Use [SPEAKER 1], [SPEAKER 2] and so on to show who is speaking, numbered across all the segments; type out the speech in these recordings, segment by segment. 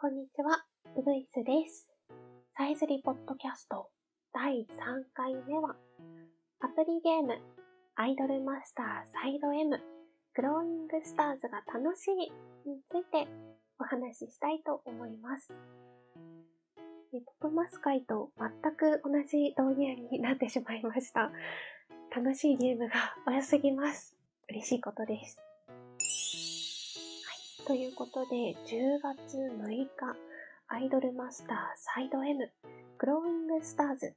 [SPEAKER 1] こんにちは、うぐいすです。サイズリポッドキャスト第3回目は、アプリゲーム、アイドルマスターサイド M、グローイングスターズが楽しいについてお話ししたいと思います。ポップマス会と全く同じ導入になってしまいました。楽しいゲームが多すぎます。嬉しいことです。ということで、10月6日、アイドルマスターサイド M、グローイングスターズ、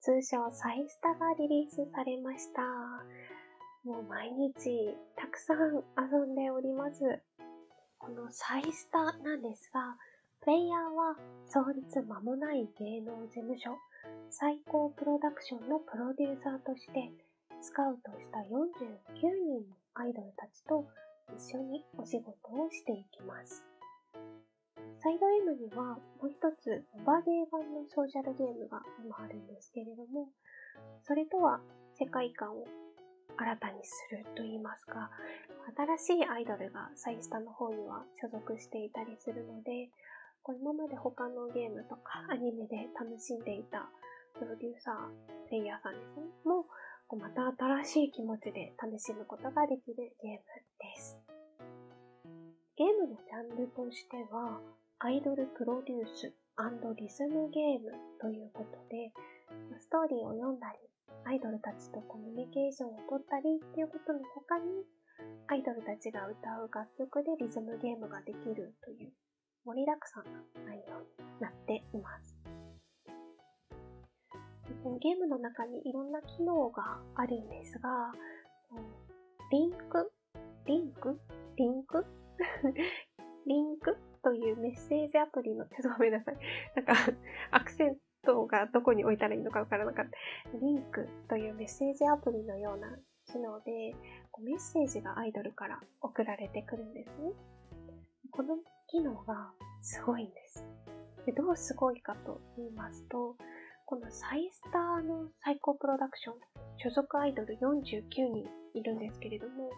[SPEAKER 1] 通称サイスタがリリースされました。もう毎日たくさん遊んでおります。このサイスタなんですが、プレイヤーは創立間もない芸能事務所、最高プロダクションのプロデューサーとして、スカウトした49人のアイドルたちと一緒にお仕事をしていきます。サイド M にはもう一つオバゲー版のソーシャルゲームが今あるんですけれども、それとは世界観を新たにすると言いますか、新しいアイドルがサイスタの方には所属していたりするので、こう今まで他のゲームとかアニメで楽しんでいたプロデューサー、プレイヤーさんですね、もこうまた新しい気持ちで楽しむことができるゲームです。ゲームのジャンルとしては、アイドルプロデュースリズムゲームということで、ストーリーを読んだり、アイドルたちとコミュニケーションを取ったりっていうことの他に、アイドルたちが歌う楽曲でリズムゲームができるという盛りだくさんな内容になっています。ゲームの中にいろんな機能があるんですが、リンク、リンク？リンク？リンクというメッセージアプリの、ちょっとごめんなさい。なんか、アクセントがどこに置いたらいいのかわからなかった。リンクというメッセージアプリのような機能で、メッセージがアイドルから送られてくるんですね。この機能がすごいんです。でどうすごいかと言いますと、このサイスターの最高プロダクション、所属アイドル49人いるんですけれども、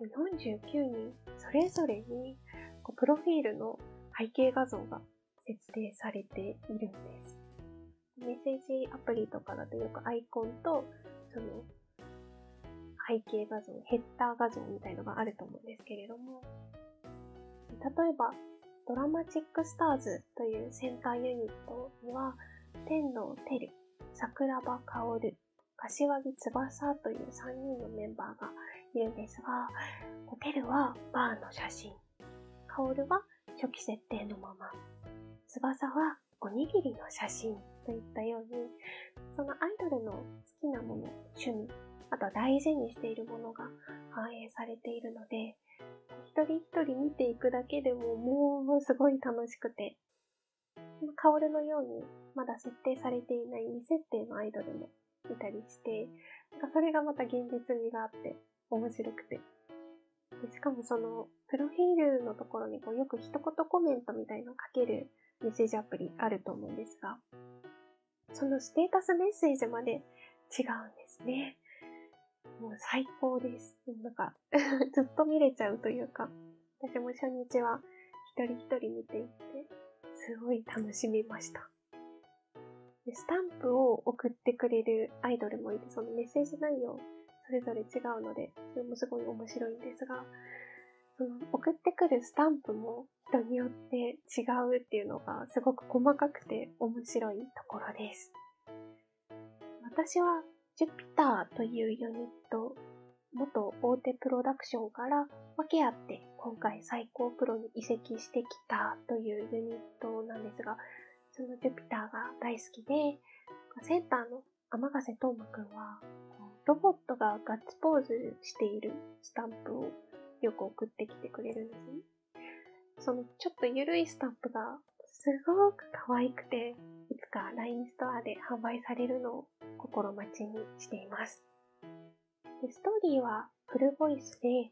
[SPEAKER 1] 49人それぞれにプロフィールの背景画像が設定されているんです。メッセージアプリとかだとよくアイコンとその背景画像、ヘッダー画像みたいのがあると思うんですけれども、例えばドラマチックスターズというセンターユニットには、天童てる、桜庭薫、柏木翼という3人のメンバーがいるんですが、てるはバーの写真、薫は初期設定のまま、翼はおにぎりの写真といったように、そのアイドルの好きなもの、趣味、あとは大事にしているものが反映されているので、一人一人見ていくだけでももうすごい楽しくて、カオルのようにまだ設定されていない未設定のアイドルもいたりして、それがまた現実味があって面白くて。しかもその、プロフィールのところにこうよく一言コメントみたいのを書けるメッセージアプリあると思うんですが、そのステータスメッセージまで違うんですね。もう最高です。なんか ずっと見れちゃうというか、私も初日は一人一人見ていって、すごい楽しみました。スタンプを送ってくれるアイドルもいて、そのメッセージ内容、それぞれ違うので、それもすごい面白いんですが、その送ってくるスタンプも人によって違うっていうのがすごく細かくて面白いところです。私はジュピターというユニット、元大手プロダクションから分け合って今回最高プロに移籍してきたというユニットなんですが、そのジュピターが大好きで、センターの天ヶ瀬東馬くんは、ロボットがガッツポーズしているスタンプをよく送ってきてくれるんですね。そのちょっと緩いスタンプがすごく可愛くて、いつか LINE ストアで販売されるのを心待ちにしています。でストーリーはフルボイスで、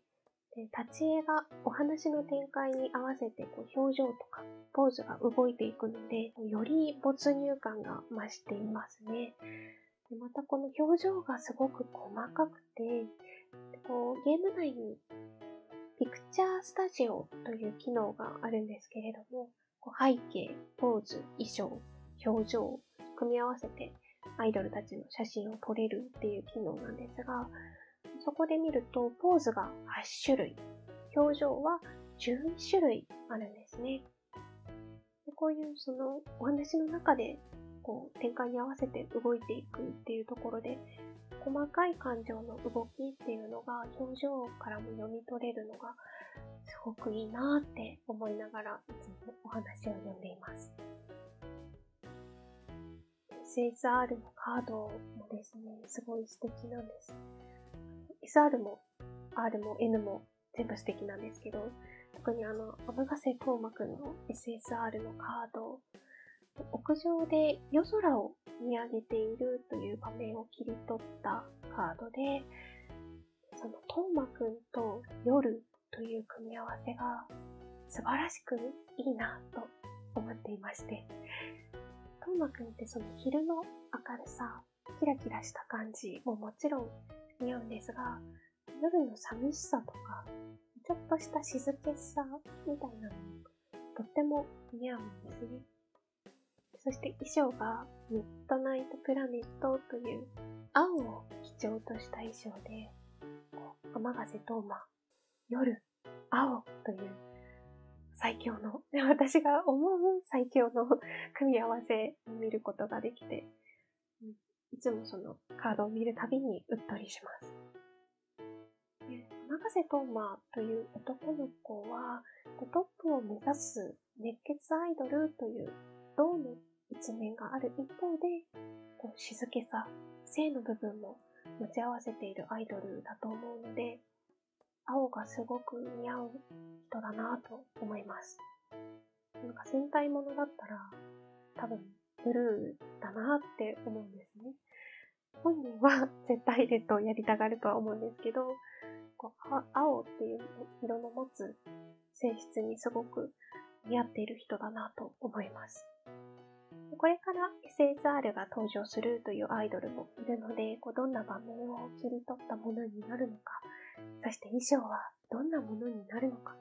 [SPEAKER 1] で立ち絵がお話の展開に合わせてこう表情とかポーズが動いていくので、より没入感が増していますね。でまたこの表情がすごく細かくて、こうゲーム内にピクチャースタジオという機能があるんですけれども、背景、ポーズ、衣装、表情を組み合わせてアイドルたちの写真を撮れるっていう機能なんですが、そこで見るとポーズが8種類、表情は11種類あるんですね。でこういうそのお話の中でこう展開に合わせて動いていくっていうところで細かい感情の動きっていうのが表情からも読み取れるのがすごくいいなって思いながらいつもお話を読んでいます。SSR のカードもですね、すごい素敵なんです。SR も R も N も全部素敵なんですけど、特にあの、天ヶ瀬東馬くんの SSR のカード、屋上で夜空を見上げているという場面を切り取ったカードで、その東馬くんと夜という組み合わせが素晴らしくいいなと思っていまして、トーマくんってその昼の明るさ、キラキラした感じももちろん似合うんですが、夜の寂しさとか、ちょっとした静けさみたいなのもとっても似合うんですね。そして衣装がミッドナイトプラネットという青を基調とした衣装で、天ヶ瀬東馬、夜、青という最強の、私が思う最強の組み合わせを見ることができて、いつもそのカードを見るたびにうっとりします。永瀬トーマという男の子は、トップを目指す熱血アイドルという銅の一面がある一方で、こう静けさ、性の部分も持ち合わせているアイドルだと思うので、青がすごく似合う人だなぁと思います。なんか戦隊ものだったら多分ブルーだなって思うんですね。本人は絶対レッドをやりたがるとは思うんですけど、こう青っていう色の持つ性質にすごく似合っている人だなと思います。これから SSR が登場するというアイドルもいるので、こうどんな場面を切り取ったものになるのか、そして衣装はどんなものになるのか、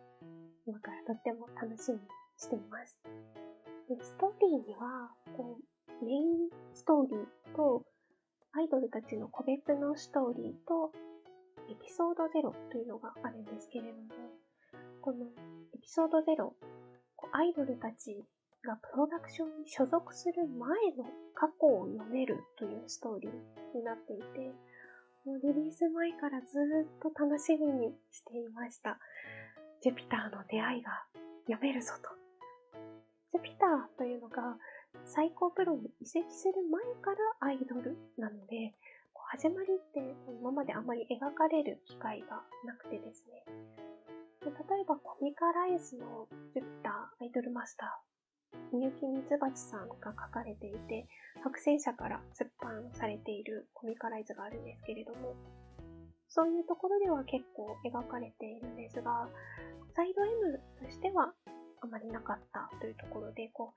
[SPEAKER 1] 今からとっても楽しみにしています。ストーリーには、こう、メインストーリーと、アイドルたちの個別のストーリーと、エピソード0というのがあるんですけれども、このエピソード0、アイドルたちがプロダクションに所属する前の過去を読めるというストーリーになっていて、リリース前からずっと楽しみにしていました。ジュピターの出会いが読めるぞと。ジュピターというのが最高プロに移籍する前からアイドルなので、始まりって今まであまり描かれる機会がなくてですね。例えばコミカライズのジュピターアイドルマスター、みゆきみつばちさんが書かれていて、白戦車から出版されているコミカライズがあるんですけれども、そういうところでは結構描かれているんですが、サイド M としてはあまりなかったというところで、こ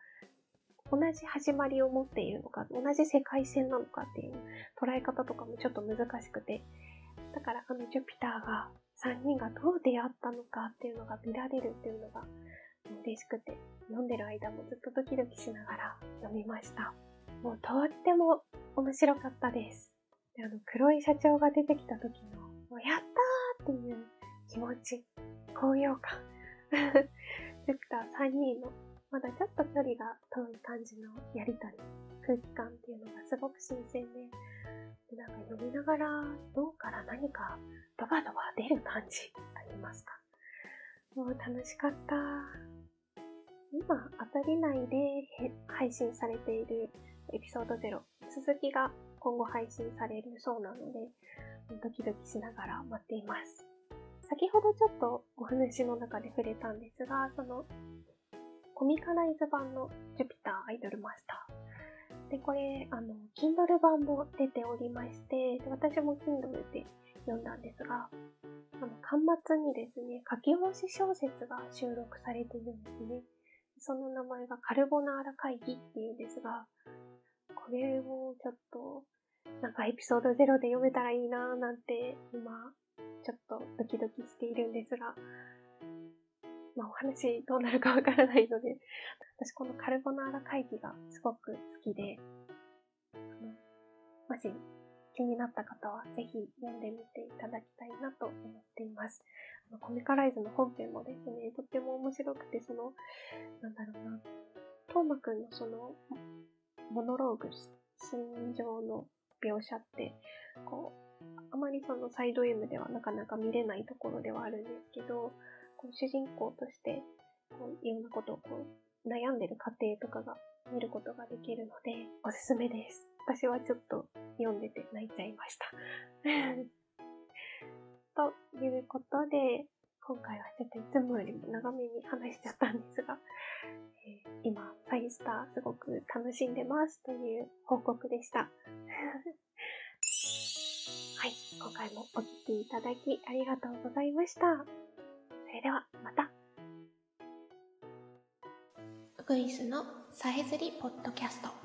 [SPEAKER 1] う、同じ始まりを持っているのか、同じ世界線なのかっていう捉え方とかもちょっと難しくて、だからあのジュピターが3人がどう出会ったのかっていうのが見られるっていうのが嬉しくて、読んでる間もずっとドキドキしながら読みました。もうとっても面白かったです。であの、黒い社長が出てきた時の、もうやったーっていう気持ち、高揚感。ジュピター3人の、まだちょっと距離が遠い感じのやりとり、空気感っていうのがすごく新鮮で、でなんか読みながら脳から何かドバドバ出る感じと言いますか？もう楽しかった。今、当たり内で配信されているエピソード0、続きが今後配信されるそうなので、ドキドキしながら待っています。先ほどちょっとお話の中で触れたんですが、そのコミカライズ版のジュピターアイドルマスター。で、これ、あの、Kindle 版も出ておりまして、私も Kindle で読んだんですが、あの、端末にですね、書き下ろし小説が収録されているんですね。その名前がカルボナーラ会議っていうんですが、これをちょっと、なんかエピソード0で読めたらいいなーなんて今、ちょっとドキドキしているんですが、まあ、お話どうなるかわからないので、私このカルボナーラ会議がすごく好きで、もし気になった方はぜひ読んでみていただきたいなと思っています。あのコミカライズの本編もですね、とっても面白くて、その、なんだろうな、トーマくんのその、モノローグ、心情の描写って、こう、あまりそのサイド M ではなかなか見れないところではあるんですけど、こう主人公としてこういろんなことをこう悩んでる過程とかが見ることができるのでおすすめです。私はちょっと読んでて泣いちゃいました。ということで、今回はちょっといつもよりも長めに話しちゃったんですが、えー、今、サイスターすごく楽しんでますという報告でした。はい、今回もお聴きいただきありがとうございました。それではまた。ウグイスのさえずりポッドキャスト。